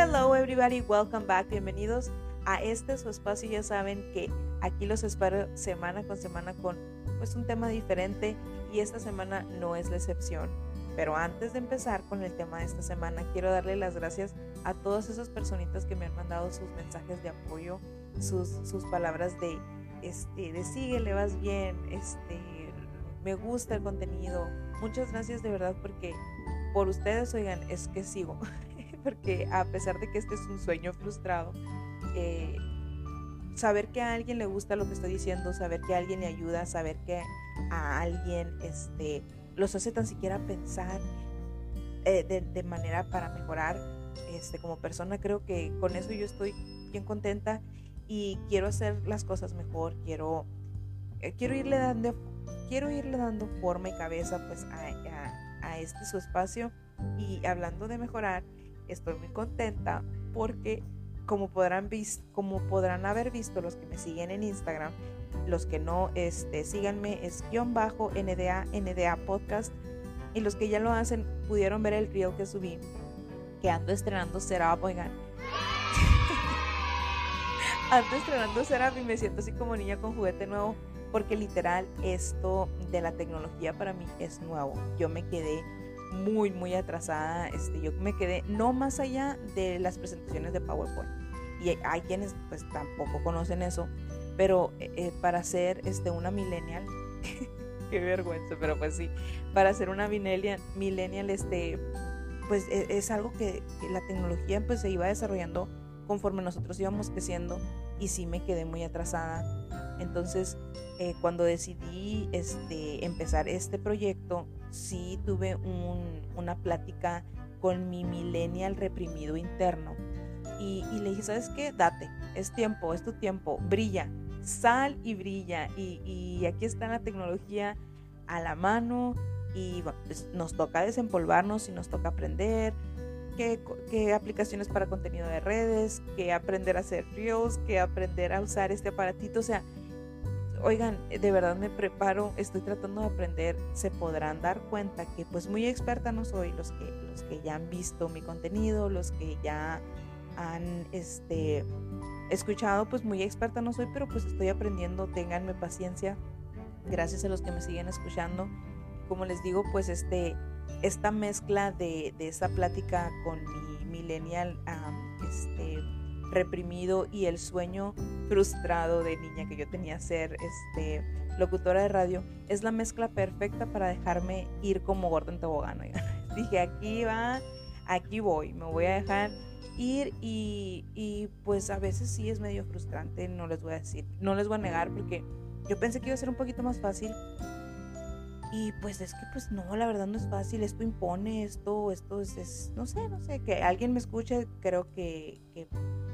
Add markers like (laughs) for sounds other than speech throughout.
Hello everybody, welcome back, bienvenidos a este su espacio. Ya saben que aquí los espero semana con semana con pues un tema diferente y esta semana no es la excepción. Pero antes de empezar con el tema de esta semana, quiero darle las gracias a todas esas personitas que me han mandado sus mensajes de apoyo, sus, sus palabras de, este, de síguele, vas bien, este, me gusta el contenido. Muchas gracias de verdad porque por ustedes, oigan, es que sigo. (laughs) porque a pesar de que este es un sueño frustrado, eh, saber que a alguien le gusta lo que estoy diciendo, saber que a alguien le ayuda, saber que a alguien este, los hace tan siquiera pensar eh, de, manera para mejorar este, como persona. Creo que con eso yo estoy bien contenta y quiero hacer las cosas mejor, quiero, eh, quiero, irle, dando, quiero irle dando forma y cabeza pues a, este su espacio y hablando de mejorar, estoy muy contenta porque como podrán, como podrán haber visto los que me siguen en Instagram, los que no, este, síganme, es guion bajo NDA, NDA Podcast. Y los que ya lo hacen pudieron ver el reel que subí, que ando estrenando Serap, oigan. (laughs) ando estrenando Serap y me siento así como niña con juguete nuevo, porque literal esto de la tecnología para mí es nuevo. Yo me quedé muy, muy atrasada. Este, yo me quedé no más allá de las presentaciones de PowerPoint. Y hay quienes pues tampoco conocen eso, pero eh, eh, para ser este, una millennial, (laughs) qué vergüenza, pero pues sí, para ser una millennial, millennial este, pues e, es, algo que, la tecnología pues se iba desarrollando conforme nosotros íbamos creciendo y sí me quedé muy atrasada. Entonces, eh, cuando decidí este, empezar este proyecto, sí tuve una plática con mi millennial reprimido interno. Y, y, le dije, ¿sabes qué? Date, es tiempo, es tu tiempo, brilla sal y brilla. Y, aquí está la tecnología a la mano y pues, nos toca desempolvarnos y nos toca aprender qué, qué, aplicaciones para contenido de redes, qué aprender a hacer reels, qué aprender a usar este aparatito. O sea, oigan, de verdad me preparo, estoy tratando de aprender, se podrán dar cuenta que pues muy experta no soy, los que, los que ya han visto mi contenido, los que ya han este, escuchado, pues muy experta no soy, pero pues estoy aprendiendo, ténganme paciencia. Gracias a los que me siguen escuchando. Como les digo, pues este, esta mezcla de, de esa plática con mi millennial este, reprimido y el sueño frustrado de niña que yo tenía ser este, locutora de radio, es la mezcla perfecta para dejarme ir como gordo en tobogán. (laughs) Dije, aquí va, aquí voy, me voy a dejar ir y, pues a veces sí es medio frustrante, no les voy a decir, no les voy a negar porque yo pensé que iba a ser un poquito más fácil y pues es que pues no, la verdad no es fácil, esto impone, esto, esto es, no sé, no sé, que alguien me escuche, creo que,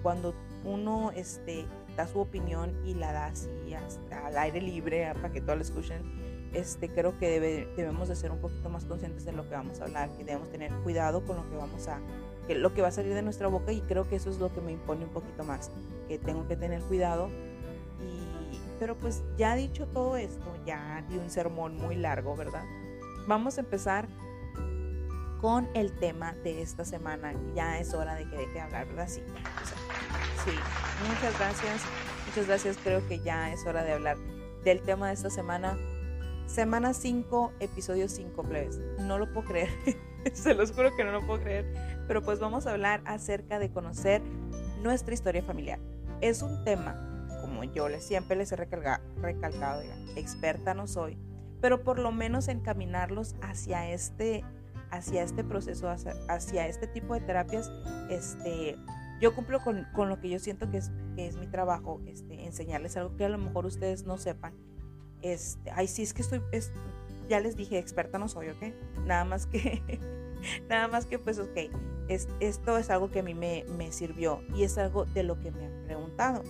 cuando uno este, da su opinión y la da así hasta al aire libre para que todos la escuchen, este, creo que debemos de ser un poquito más conscientes de lo que vamos a hablar, que debemos tener cuidado con lo que vamos a, lo que va a salir de nuestra boca y creo que eso es lo que me impone un poquito más, que tengo que tener cuidado. Pero pues ya dicho todo esto, ya di un sermón muy largo, ¿verdad? Vamos a empezar con el tema de esta semana. Ya es hora de que deje de hablar, ¿verdad? Sí. Sí. Muchas gracias. Muchas gracias. Creo que ya es hora de hablar del tema de esta semana. Semana 5, episodio 5, plebes. No lo puedo creer. (laughs) Se los juro que no lo puedo creer pero pues vamos a hablar acerca de conocer nuestra historia familiar. Es un tema, como yo les, siempre les he recalcado, experta no soy, pero por lo menos encaminarlos hacia este, hacia este proceso, hacia, este tipo de terapias, este, yo cumplo con, con lo que yo siento que es, que es mi trabajo, este, enseñarles algo que a lo mejor ustedes no sepan. Este, ay, sí, es que estoy, ya les dije, experta no soy, ¿ok? Nada más que, (laughs) nada más que pues, ok, esto es algo que a mí me, sirvió y es algo de lo que me han preguntado.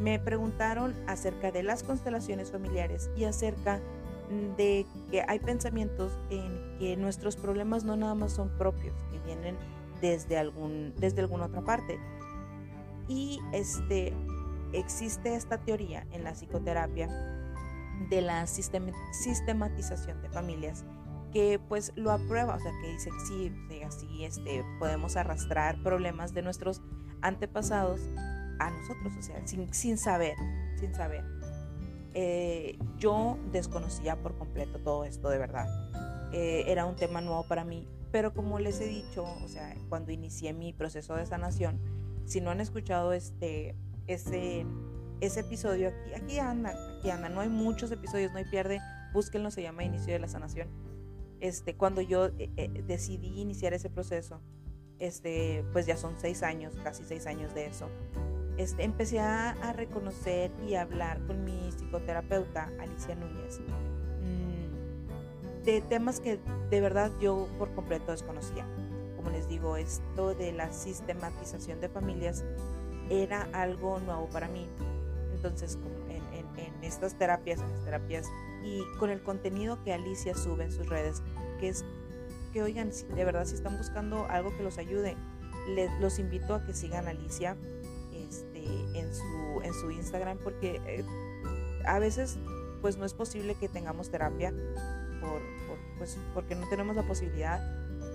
Me preguntaron acerca de las constelaciones familiares y acerca de que hay pensamientos en que nuestros problemas no nada más son propios, que vienen desde, algún, desde alguna otra parte. Y este, existe esta teoría en la psicoterapia de la sistematización de familias que pues lo aprueba, o sea, que dice que sí, así este, podemos arrastrar problemas de nuestros antepasados a nosotros, o sea, sin, sin saber, sin saber. Eh, yo desconocía por completo todo esto, de verdad. Eh, era un tema nuevo para mí, pero como les he dicho, o sea, cuando inicié mi proceso de sanación, si no han escuchado este, ese, ese episodio, aquí, aquí anda, aquí anda, no hay muchos episodios, no hay pierde, búsquenlo, se llama Inicio de la Sanación. Este, cuando yo eh, decidí iniciar ese proceso, este, pues ya son seis años, casi seis años de eso este, empecé a, reconocer y a hablar con mi psicoterapeuta, Alicia Núñez, mm, de temas que de verdad yo por completo desconocía. Como les digo, esto de la sistematización de familias era algo nuevo para mí. Entonces, en, estas terapias, en las terapias y con el contenido que Alicia sube en sus redes, que es que oigan, de verdad si están buscando algo que los ayude, les, los invito a que sigan a Alicia en su, en su Instagram porque eh, a veces pues no es posible que tengamos terapia por, pues, porque no tenemos la posibilidad,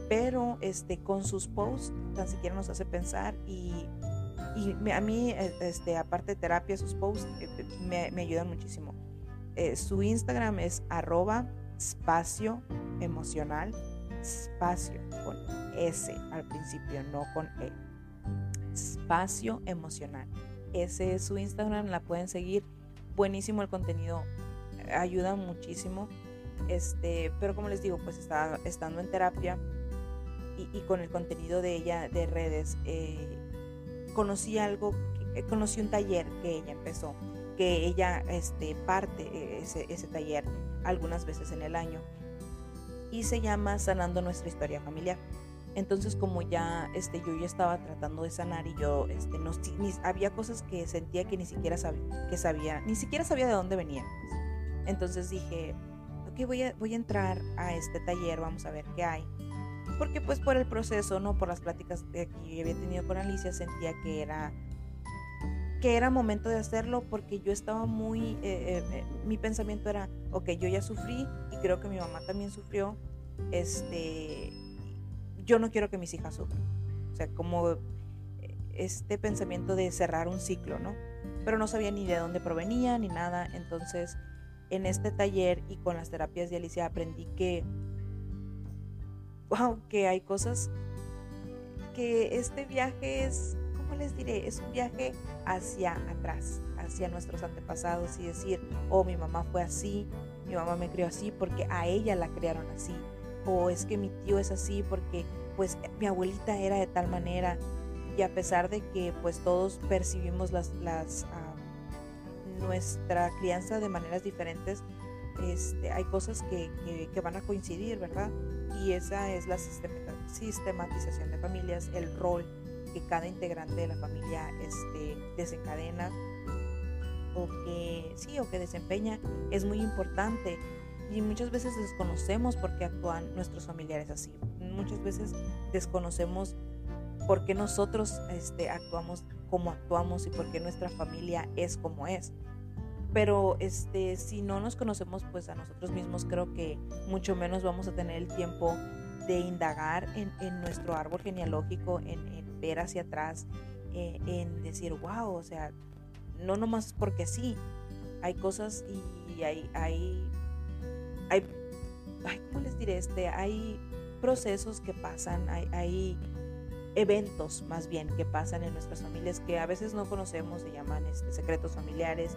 pero este, con sus posts tan siquiera nos hace pensar y, y a mí, e, este, aparte de terapia, sus posts eh, me, ayudan muchísimo. Eh, su Instagram es arroba espacio espacio con S al principio, no con E. Espacio emocional. Ese es su Instagram, la pueden seguir. Buenísimo el contenido, ayuda muchísimo. Este, pero como les digo, pues está, estando en terapia y, con el contenido de ella de redes, eh, conocí algo, eh, conocí un taller que ella empezó, que ella este, parte eh, ese, ese taller algunas veces en el año y se llama Sanando nuestra historia familiar. Entonces como ya este, yo ya estaba tratando de sanar y yo este, no, había cosas que sentía que ni siquiera sabía, que sabía, ni siquiera sabía de dónde venían. Entonces dije, voy a, voy a entrar a este taller, vamos a ver qué hay. Porque pues por el proceso, ¿no? Por las pláticas que había tenido con Alicia, sentía que era que era momento de hacerlo porque yo estaba muy, eh, eh, eh, mi pensamiento era, ok, yo ya sufrí y creo que mi mamá también sufrió, este, yo no quiero que mis hijas sufran. O sea, como este pensamiento de cerrar un ciclo, ¿no? Pero no sabía ni de dónde provenía ni nada. Entonces, en este taller y con las terapias de Alicia aprendí que, wow, que hay cosas, que este viaje es, ¿cómo les diré? Es un viaje hacia atrás, hacia nuestros antepasados y decir, oh, mi mamá fue así, mi mamá me crió así porque a ella la criaron así o es que mi tío es así porque pues mi abuelita era de tal manera y a pesar de que pues todos percibimos las, las nuestra crianza de maneras diferentes, este, hay cosas que, que, van a coincidir, ¿verdad? Y esa es la sistematización de familias, el rol que cada integrante de la familia este, desencadena o que sí o que desempeña es muy importante y muchas veces desconocemos por qué actúan nuestros familiares así. Muchas veces desconocemos por qué nosotros este, actuamos como actuamos y por qué nuestra familia es como es. Pero este, si no nos conocemos pues a nosotros mismos, creo que mucho menos vamos a tener el tiempo de indagar en, en nuestro árbol genealógico, en, ver hacia atrás, eh, en decir, wow, o sea, no nomás porque sí, hay cosas y hay, hay hay, ¿cómo les diré? Este, hay procesos que pasan, hay, eventos más bien que pasan en nuestras familias que a veces no conocemos, se llaman este, secretos familiares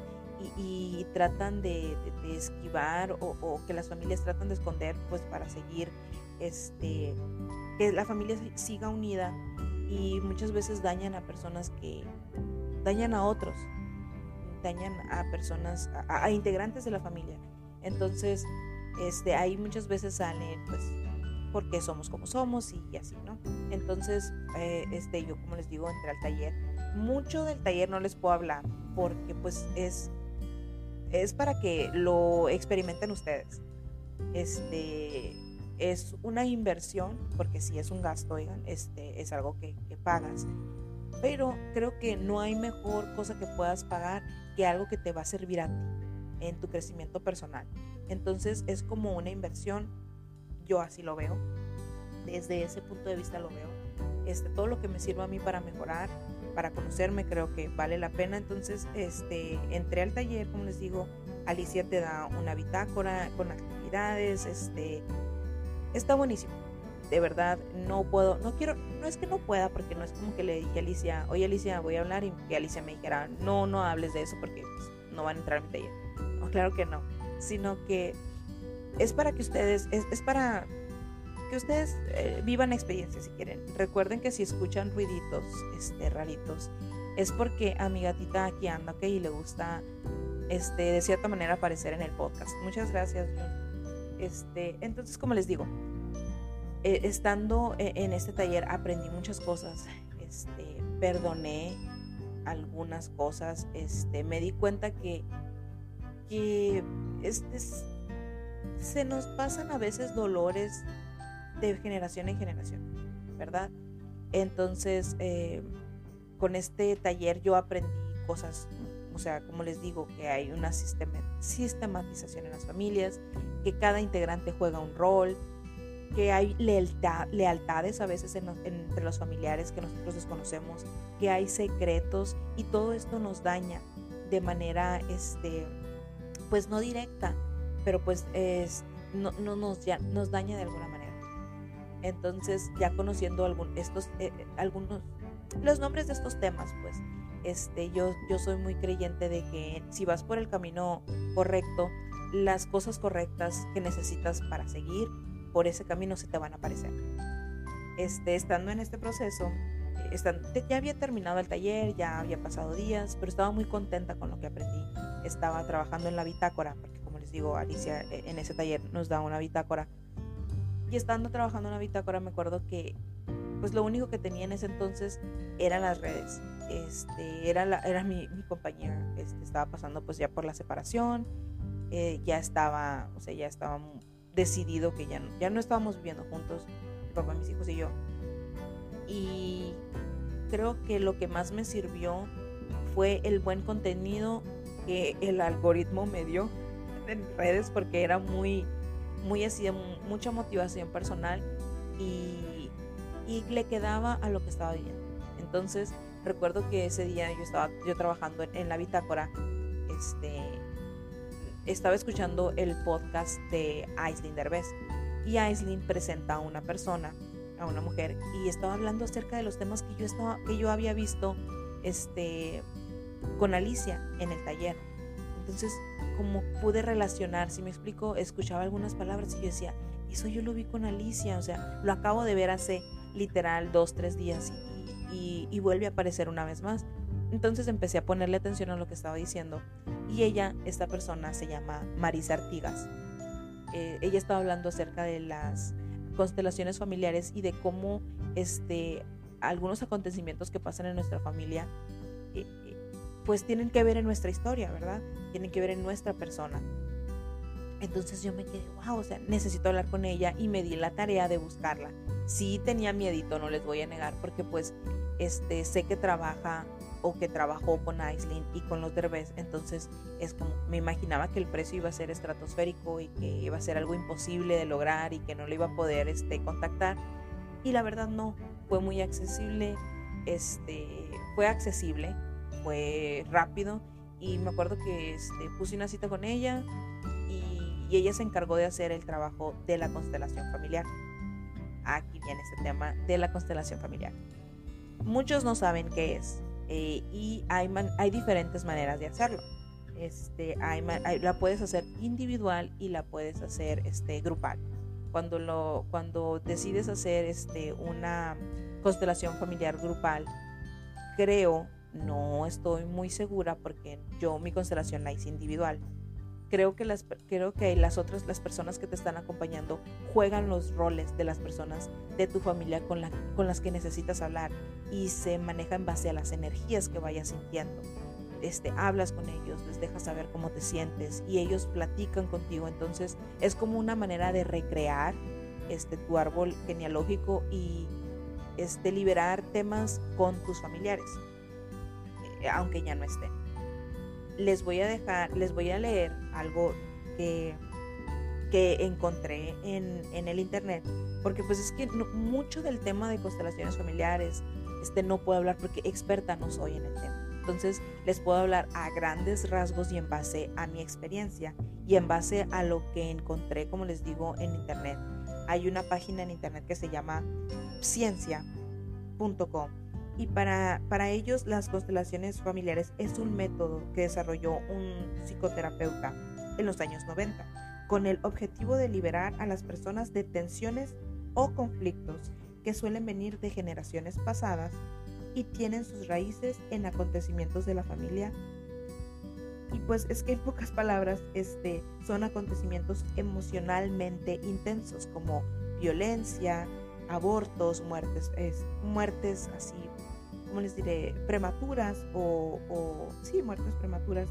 y, tratan de, esquivar o, que las familias tratan de esconder pues para seguir, este, que la familia siga unida y muchas veces dañan a personas que dañan a otros, dañan a personas, a integrantes de la familia. Entonces, este, ahí muchas veces salen, pues, porque somos como somos y así, ¿no? Entonces, eh, este, yo como les digo, entré al taller. Mucho del taller no les puedo hablar porque pues es, es para que lo experimenten ustedes. Este, es una inversión, porque si es un gasto, oigan, este, es algo que, pagas. Pero creo que no hay mejor cosa que puedas pagar que algo que te va a servir a ti en tu crecimiento personal. Entonces es como una inversión. yo así lo veo. Desde ese punto de vista lo veo. Este, todo lo que me sirva a mí para mejorar, para conocerme, creo que vale la pena. Entonces, este, entré al taller, como les digo, Alicia te da una bitácora con actividades, este, está buenísimo. De verdad, no puedo, no quiero, no es que no pueda, porque no es como que le dije a Alicia, oye Alicia, voy a hablar y que Alicia me dijera, no, no hables de eso porque pues, no van a entrar a mi taller. No, claro que no, sino que es para que ustedes, es, para que ustedes eh, vivan experiencias si quieren. Recuerden que si escuchan ruiditos este, raritos, es porque a mi gatita aquí anda, ok, y le gusta este, de cierta manera aparecer en el podcast. Muchas gracias, Este, entonces, como les digo, eh, estando e, en este taller aprendí muchas cosas, este, perdoné algunas cosas, este, me di cuenta que, que este, se nos pasan a veces dolores de generación en generación, ¿verdad? Entonces, eh, con este taller yo aprendí cosas, o sea, como les digo, que hay una sistematización en las familias, que cada integrante juega un rol, que hay lealtad, lealtades a veces entre los familiares que nosotros desconocemos, que hay secretos y todo esto nos daña de manera, este, pues no directa, pero pues es, no, no nos, ya, nos daña de alguna manera. Entonces, ya conociendo eh, eh, algunos, los nombres de estos temas, pues, este, yo, yo soy muy creyente de que si vas por el camino correcto, las cosas correctas que necesitas para seguir por ese camino se te van a aparecer. Este, estando en este proceso, ya había terminado el taller, ya había pasado días, pero estaba muy contenta con lo que aprendí. Estaba trabajando en la bitácora, porque como les digo, Alicia eh, en ese taller nos da una bitácora. Y estando trabajando en la bitácora me acuerdo que pues lo único que tenía en ese entonces eran las redes. Este, era, la, era mi, compañera, este, estaba pasando pues ya por la separación, eh, ya estaba, o sea, ya estaba decidido que ya no, ya no estábamos viviendo juntos, papá, mis hijos y yo. Y creo que lo que más me sirvió fue el buen contenido que el algoritmo me dio (laughs) en redes porque era muy, muy así, mucha motivación personal y, y le quedaba a lo que estaba viviendo. Entonces, recuerdo que ese día yo estaba yo trabajando en, en la bitácora, este, estaba escuchando el podcast de Aislinn Derbez y Aislinn presenta a una persona, a una mujer, y estaba hablando acerca de los temas que yo, estaba, que yo había visto este, con Alicia en el taller. Entonces, como pude relacionar, si me explico, escuchaba algunas palabras y yo decía, eso yo lo vi con Alicia, o sea, lo acabo de ver hace literal dos, tres días y, y vuelve a aparecer una vez más. Entonces empecé a ponerle atención a lo que estaba diciendo y ella, esta persona se llama Marisa Artigas. Eh, ella estaba hablando acerca de las constelaciones familiares y de cómo este, algunos acontecimientos que pasan en nuestra familia eh, eh, pues tienen que ver en nuestra historia, ¿verdad? Tienen que ver en nuestra persona. Entonces yo me quedé, wow, o sea, necesito hablar con ella y me di la tarea de buscarla. Sí tenía miedito, no les voy a negar, porque pues este, sé que trabaja o que trabajó con Aislinn y con los Derbez, entonces es como me imaginaba que el precio iba a ser estratosférico y que iba a ser algo imposible de lograr y que no lo iba a poder este, contactar y la verdad no, fue muy accesible, este, fue accesible, fue rápido y me acuerdo que este, puse una cita con ella y, ella se encargó de hacer el trabajo de la constelación familiar. Aquí viene este tema de la constelación familiar. Muchos no saben qué es, eh, y hay, hay diferentes maneras de hacerlo. Este, la puedes hacer individual y la puedes hacer este, grupal. Cuando, lo, cuando decides hacer este, una constelación familiar grupal, creo, no estoy muy segura porque yo mi constelación la hice individual, creo que las creo que las otras las personas que te están acompañando juegan los roles de las personas de tu familia con, la, con las que necesitas hablar y se maneja en base a las energías que vayas sintiendo. Este, hablas con ellos, les dejas saber cómo te sientes y ellos platican contigo. Entonces es como una manera de recrear este, tu árbol genealógico y este, liberar temas con tus familiares, aunque ya no estén les voy a dejar, les voy a leer algo que, que encontré en, en, el internet, porque pues es que mucho del tema de constelaciones familiares, este no puedo hablar porque experta no soy en el tema. Entonces les puedo hablar a grandes rasgos y en base a mi experiencia y en base a lo que encontré, como les digo, en internet. Hay una página en internet que se llama ciencia.com y para, para ellos las constelaciones familiares es un método que desarrolló un psicoterapeuta en los años 90 con el objetivo de liberar a las personas de tensiones o conflictos que suelen venir de generaciones pasadas y tienen sus raíces en acontecimientos de la familia. Y pues es que en pocas palabras, este, son acontecimientos emocionalmente intensos como violencia, abortos, muertes, muertes así, como les diré? Prematuras o, sí, muertes prematuras,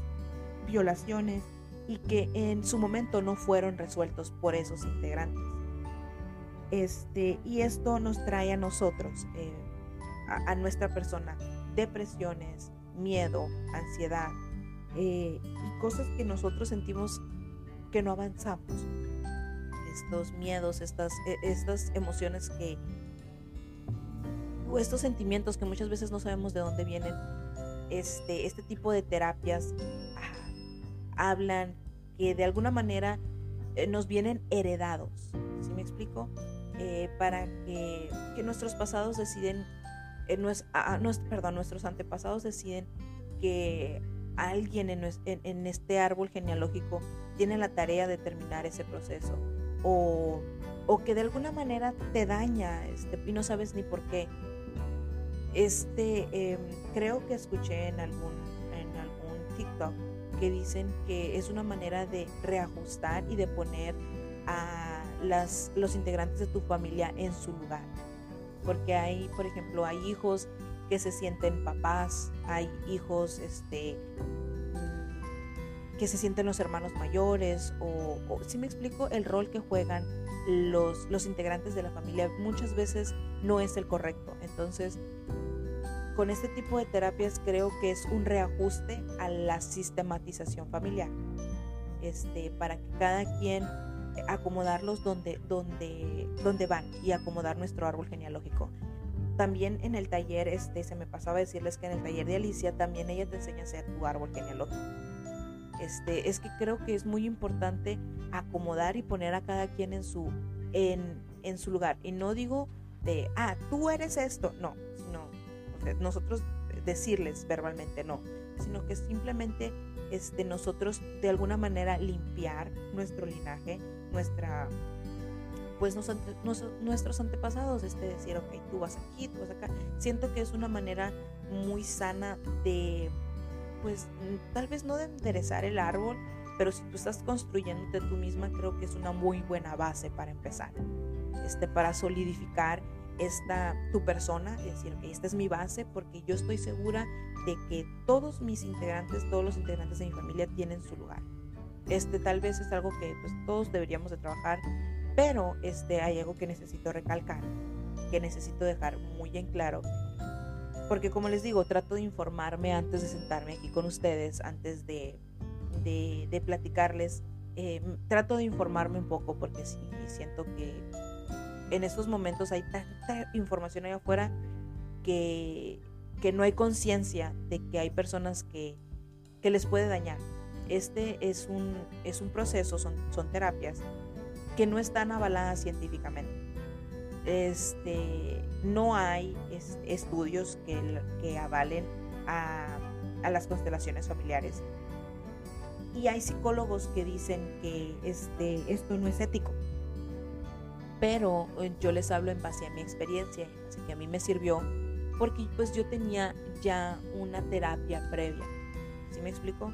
violaciones y que en su momento no fueron resueltos por esos integrantes. Este, y esto nos trae a nosotros, eh, a, nuestra persona, depresiones, miedo, ansiedad eh, y cosas que nosotros sentimos que no avanzamos. Estos miedos, estas, e, estas emociones que, estos sentimientos que muchas veces no sabemos de dónde vienen, este, este tipo de terapias ah, hablan que de alguna manera eh, nos vienen heredados. ¿Sí me explico? Eh, para que, que, nuestros pasados deciden perdón, nuestros antepasados deciden que alguien en, este árbol genealógico tiene la tarea de terminar ese proceso o, que de alguna manera te daña este, y no sabes ni por qué. Este, em, creo que escuché en algún, en algún TikTok que dicen que es una manera de reajustar y de poner a las, los integrantes de tu familia en su lugar porque hay, por ejemplo, hay hijos que se sienten papás, hay hijos este, mm, que se sienten los hermanos mayores, o, si me explico, el rol que juegan los, los integrantes de la familia muchas veces no es el correcto. Entonces, con este tipo de terapias creo que es un reajuste a la sistematización familiar, este, para que cada quien acomodarlos donde, donde, donde van y acomodar nuestro árbol genealógico. También en el taller, este, se me pasaba decirles que en el taller de Alicia también ella te enseña a hacer tu árbol genealógico. Este, es que creo que es muy importante acomodar y poner a cada quien en su, en, en su lugar. Y no digo de, ah, tú eres esto, no, nosotros decirles verbalmente no, sino que simplemente este, nosotros de alguna manera limpiar nuestro linaje, nuestra pues nuestros antepasados, este decir, ok, tú vas aquí, tú vas acá. Siento que es una manera muy sana de, pues tal vez no de enderezar el árbol, pero si tú estás construyéndote tú misma, creo que es una muy buena base para empezar, este, para solidificar esta tu persona, es decir, esta es mi base porque yo estoy segura de que todos mis integrantes, todos los integrantes de mi familia tienen su lugar. Este tal vez es algo que pues, todos deberíamos de trabajar, pero este, hay algo que necesito recalcar, que necesito dejar muy en claro, porque como les digo, trato de informarme antes de sentarme aquí con ustedes, antes de, de, platicarles, eh, trato de informarme un poco porque sí, siento que en estos momentos hay tanta información ahí afuera que, que no hay conciencia de que hay personas que, que les puede dañar este es un, es un proceso, son, son terapias que no están avaladas científicamente. Este, no hay estudios que, que avalen a, a, las constelaciones familiares. Y hay psicólogos que dicen que este, esto no es ético. Pero eh, yo les hablo en base a mi experiencia, así que a mí me sirvió porque pues yo tenía ya una terapia previa. ¿Sí me explico?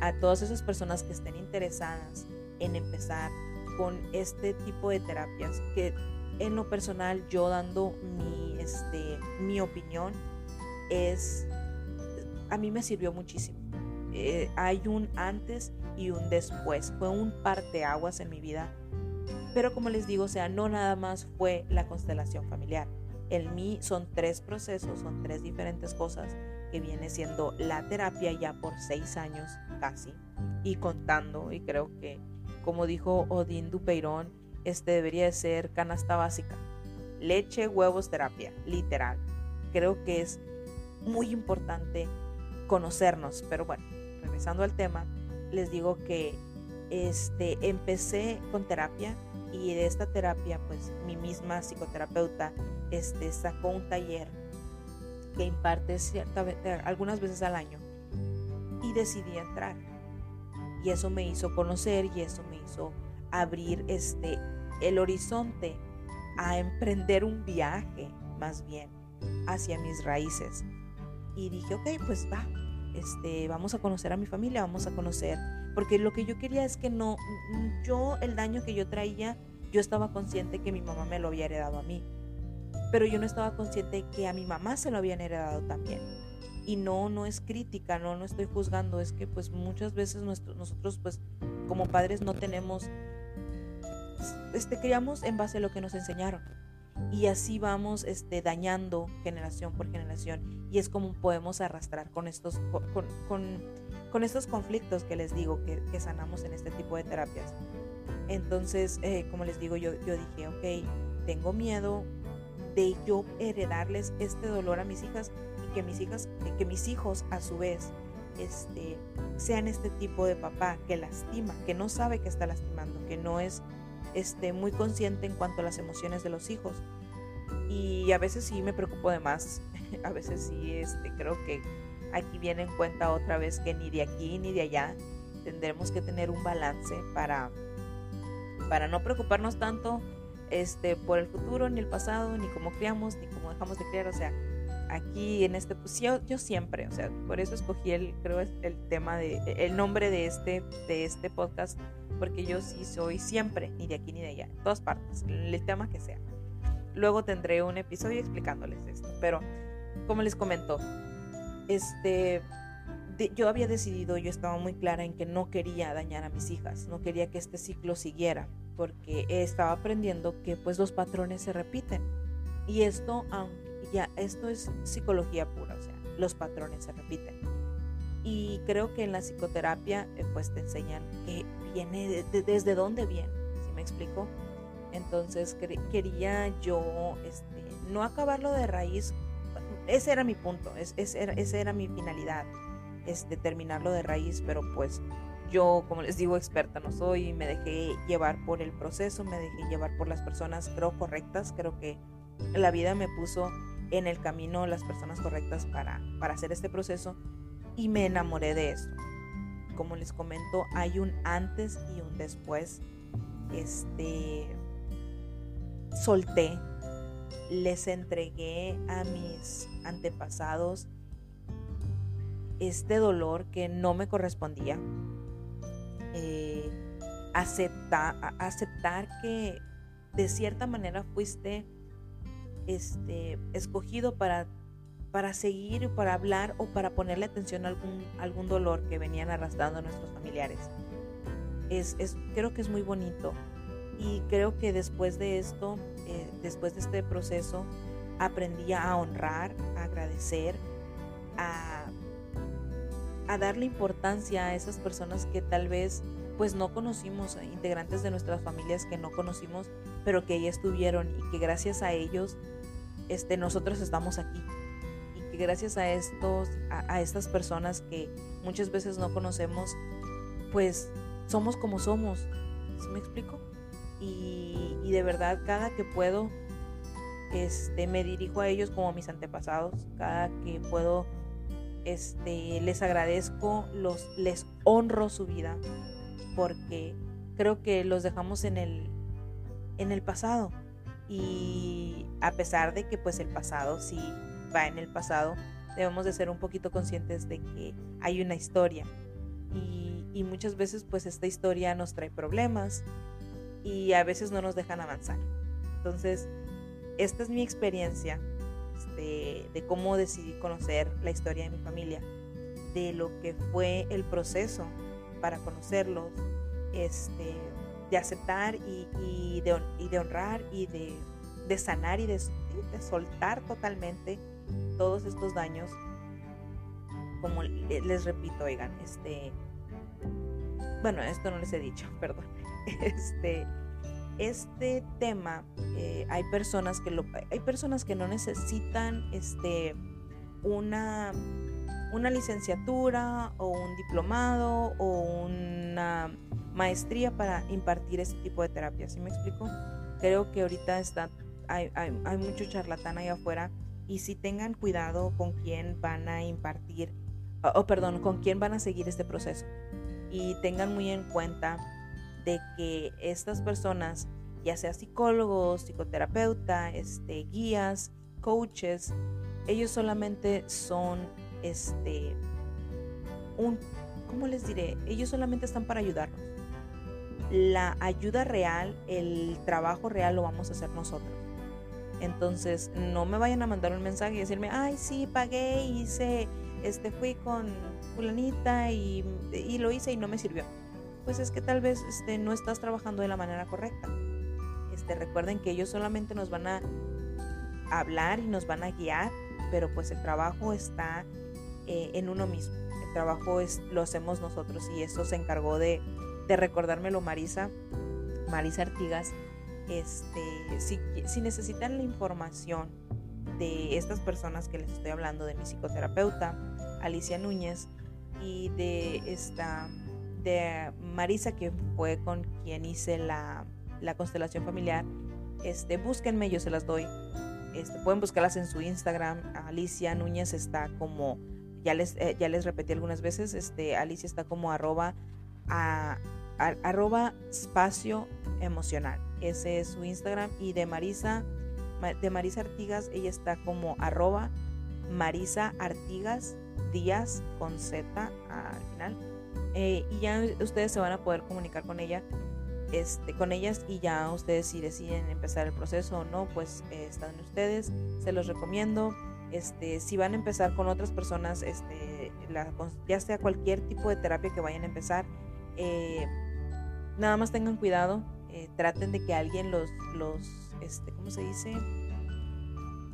a todas esas personas que estén interesadas en empezar con este tipo de terapias que en lo personal yo dando mi, este, mi opinión es a mí me sirvió muchísimo eh, hay un antes y un después fue un parteaguas en mi vida pero como les digo o sea no nada más fue la constelación familiar en mí son tres procesos son tres diferentes cosas que viene siendo la terapia ya por seis años casi y contando y creo que como dijo Odín Dupeirón, este debería de ser canasta básica. Leche, huevos, terapia, literal. Creo que es muy importante conocernos, pero bueno, regresando al tema, les digo que este empecé con terapia y de esta terapia pues mi misma psicoterapeuta este sacó un taller que imparte cierta, algunas veces al año y decidí entrar. Y eso me hizo conocer y eso me hizo abrir este el horizonte a emprender un viaje más bien hacia mis raíces. Y dije ok pues va este vamos a conocer a mi familia vamos a conocer porque lo que yo quería es que no yo el daño que yo traía yo estaba consciente que mi mamá me lo había heredado a mí pero yo no estaba consciente que a mi mamá se lo habían heredado también. Y no no es crítica no no estoy juzgando es que pues muchas veces nosotros pues como padres no tenemos este criamos en base a lo que nos enseñaron. Y así vamos este dañando generación por generación y es como podemos arrastrar con estos con, estos conflictos que les digo que, sanamos en este tipo de terapias entonces eh, como les digo yo yo dije ok tengo miedo de yo heredarles este dolor a mis hijas que mis hijas, que mis hijos a su vez este, sean este tipo de papá que lastima, que no sabe que está lastimando, que no es este, muy consciente en cuanto a las emociones de los hijos. Y a veces sí me preocupo de más, (laughs) a veces sí este, creo que aquí viene en cuenta otra vez que ni de aquí ni de allá tendremos que tener un balance para, para no preocuparnos tanto este, por el futuro, ni el pasado, ni cómo criamos, ni cómo dejamos de criar, o sea, aquí en este, pues yo, yo, siempre, o sea, por eso escogí el, creo, el tema de, el nombre de este, de este podcast, porque yo sí soy siempre, ni de aquí ni de allá, en todas partes, el tema que sea. Luego tendré un episodio explicándoles esto, pero como les comento, este, yo había decidido, yo estaba muy clara en que no quería dañar a mis hijas, no quería que este ciclo siguiera, porque estaba aprendiendo que pues los patrones se repiten. Y esto, aunque ya, esto es psicología pura, o sea, los patrones se repiten. Y creo que en la psicoterapia, eh, pues te enseñan que viene, desde dónde viene, ¿sí me explico? Entonces quería yo este, no acabarlo de raíz, ese era mi punto, esa era, era mi finalidad, este, terminarlo de raíz, pero pues yo, como les digo, experta no soy, me dejé llevar por el proceso, me dejé llevar por las personas, creo, correctas, creo que la vida me puso en el camino las personas correctas para, para hacer este proceso y me enamoré de esto. Como les comento, hay un antes y un después. Este solté, les entregué a mis antepasados este dolor que no me correspondía. Eh, aceptar que de cierta manera fuiste este, escogido para, para seguir, para hablar o para ponerle atención a algún, algún dolor que venían arrastrando nuestros familiares. Es, es, creo que es muy bonito y creo que después de esto, eh, después de este proceso, aprendí a honrar, a agradecer, a, a darle importancia a esas personas que tal vez pues no conocimos, integrantes de nuestras familias que no conocimos, pero que ahí estuvieron y que gracias a ellos este, nosotros estamos aquí. Y que gracias a, estos, a, estas personas que muchas veces no conocemos, pues somos como somos. ¿Sí me explico? Y, de verdad, cada que puedo, este, me dirijo a ellos como a mis antepasados. Cada que puedo, este, les agradezco, los, les honro su vida, porque creo que los dejamos en el, en el pasado y a pesar de que pues el pasado sí va en el pasado, debemos de ser un poquito conscientes de que hay una historia y, y muchas veces pues esta historia nos trae problemas y a veces no nos dejan avanzar. Entonces, esta es mi experiencia este, de cómo decidí conocer la historia de mi familia, de lo que fue el proceso para conocerlos, este, de aceptar y, de, honrar y de, sanar y de, soltar totalmente todos estos daños. Como les repito, oigan, este, bueno, esto no les he dicho, (laughs) perdón. (laughs) este, este tema, eh, hay personas que lo, hay personas que no necesitan este, una, una licenciatura o un diplomado o una maestría para impartir este tipo de terapia. ¿Sí me explico? Creo que ahorita está, hay, hay, hay mucho charlatán ahí afuera y si tengan cuidado con quién van a impartir, o perdón, con quién van a seguir este proceso. Y tengan muy en cuenta de que estas personas, ya sea psicólogos, psicoterapeuta, este, guías, coaches, ellos solamente son este un ¿cómo les diré? Ellos solamente están para ayudarnos. La ayuda real, el trabajo real lo vamos a hacer nosotros. Entonces, no me vayan a mandar un mensaje y decirme, ay, sí, pagué, hice, este, fui con fulanita y, y lo hice y no me sirvió. Pues es que tal vez este, no estás trabajando de la manera correcta. Este, recuerden que ellos solamente nos van a hablar y nos van a guiar, pero pues el trabajo está eh, en uno mismo. El trabajo es, lo hacemos nosotros y eso se encargó de, de recordármelo Marisa, Marisa Artigas, este, si, si necesitan la información de estas personas que les estoy hablando, de mi psicoterapeuta, Alicia Núñez, y de esta de Marisa, que fue con quien hice la, la constelación familiar, este, búsquenme, yo se las doy. Este, pueden buscarlas en su Instagram. Alicia Núñez está como, ya les, eh, ya les repetí algunas veces, este, Alicia está como arroba, a, arroba espacio emocional. Ese es su Instagram. Y de Marisa, de Marisa Artigas, ella está como arroba Marisa Artigas Díaz con Z al final. Eh, y ya ustedes se van a poder comunicar con ella. Este, con ellas y ya ustedes si deciden empezar el proceso o no, pues eh, están ustedes, se los recomiendo. Este, si van a empezar con otras personas, este, ya sea cualquier tipo de terapia que vayan a empezar, eh, nada más tengan cuidado, traten de que alguien los, los este, ¿cómo se dice?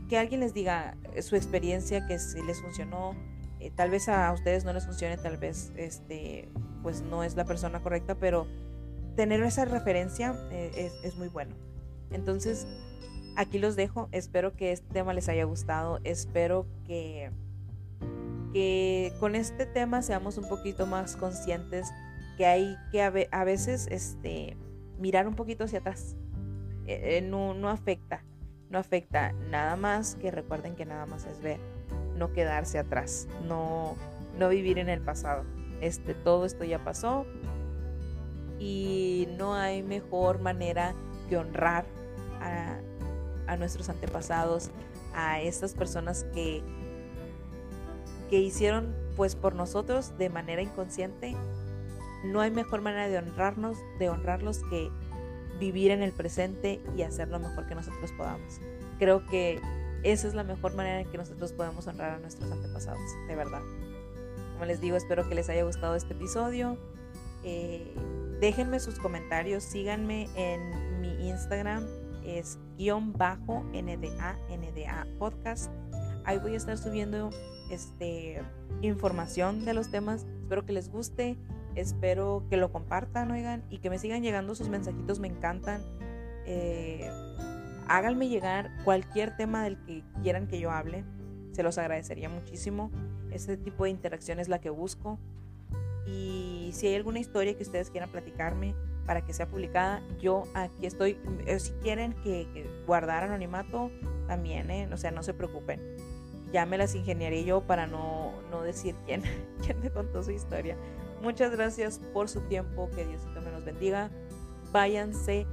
Que alguien les diga su experiencia, que si les funcionó, eh, tal vez a ustedes no les funcione, tal vez este, pues no es la persona correcta, pero tener esa referencia eh, es, es muy bueno. Entonces, aquí los dejo. Espero que este tema les haya gustado. Espero que, que con este tema seamos un poquito más conscientes que hay que a, veces este, mirar un poquito hacia atrás. Eh, no, no afecta, no afecta nada más que recuerden que nada más es ver, no quedarse atrás, no, no vivir en el pasado. Este, todo esto ya pasó y no hay mejor manera que honrar a, a nuestros antepasados, a estas personas que, que hicieron pues por nosotros de manera inconsciente no hay mejor manera de honrarnos, de honrarlos que vivir en el presente y hacer lo mejor que nosotros podamos. Creo que esa es la mejor manera en que nosotros podemos honrar a nuestros antepasados, de verdad. Como les digo, espero que les haya gustado este episodio. Eh, déjenme sus comentarios, síganme en mi Instagram, es guion bajo NDA, NDA podcast. Ahí voy a estar subiendo este, información de los temas. Espero que les guste Espero que lo compartan, oigan, y que me sigan llegando sus mensajitos, me encantan. Eh, háganme llegar cualquier tema del que quieran que yo hable, se los agradecería muchísimo. Ese tipo de interacción es la que busco. Y si hay alguna historia que ustedes quieran platicarme para que sea publicada, yo aquí estoy. Eh, si quieren que, guardar anonimato, también, ¿eh? o sea, no se preocupen. Ya me las ingeniaré yo para no, no decir quién, (laughs) quién me contó su historia. Muchas gracias por su tiempo, que Diosito me los bendiga. Váyanse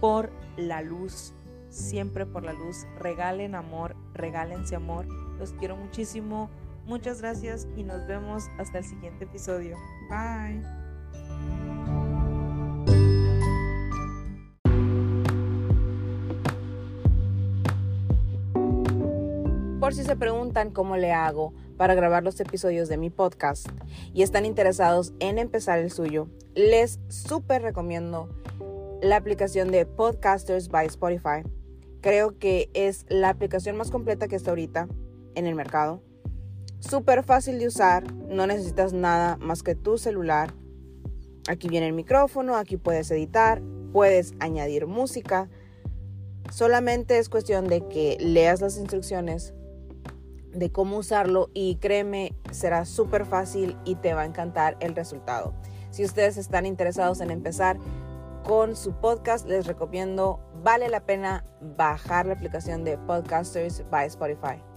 por la luz, siempre por la luz. Regalen amor, regálense amor. Los quiero muchísimo. Muchas gracias y nos vemos hasta el siguiente episodio. Bye. Por si se preguntan cómo le hago para grabar los episodios de mi podcast y están interesados en empezar el suyo, les súper recomiendo la aplicación de Podcasters by Spotify. Creo que es la aplicación más completa que está ahorita en el mercado. Súper fácil de usar, no necesitas nada más que tu celular aquí viene el micrófono, aquí puedes editar, puedes añadir música. Solamente es cuestión de que leas las instrucciones de cómo usarlo y créeme, será súper fácil y te va a encantar el resultado. Si ustedes están interesados en empezar con su podcast, les recomiendo, vale la pena bajar la aplicación de Podcasters by Spotify.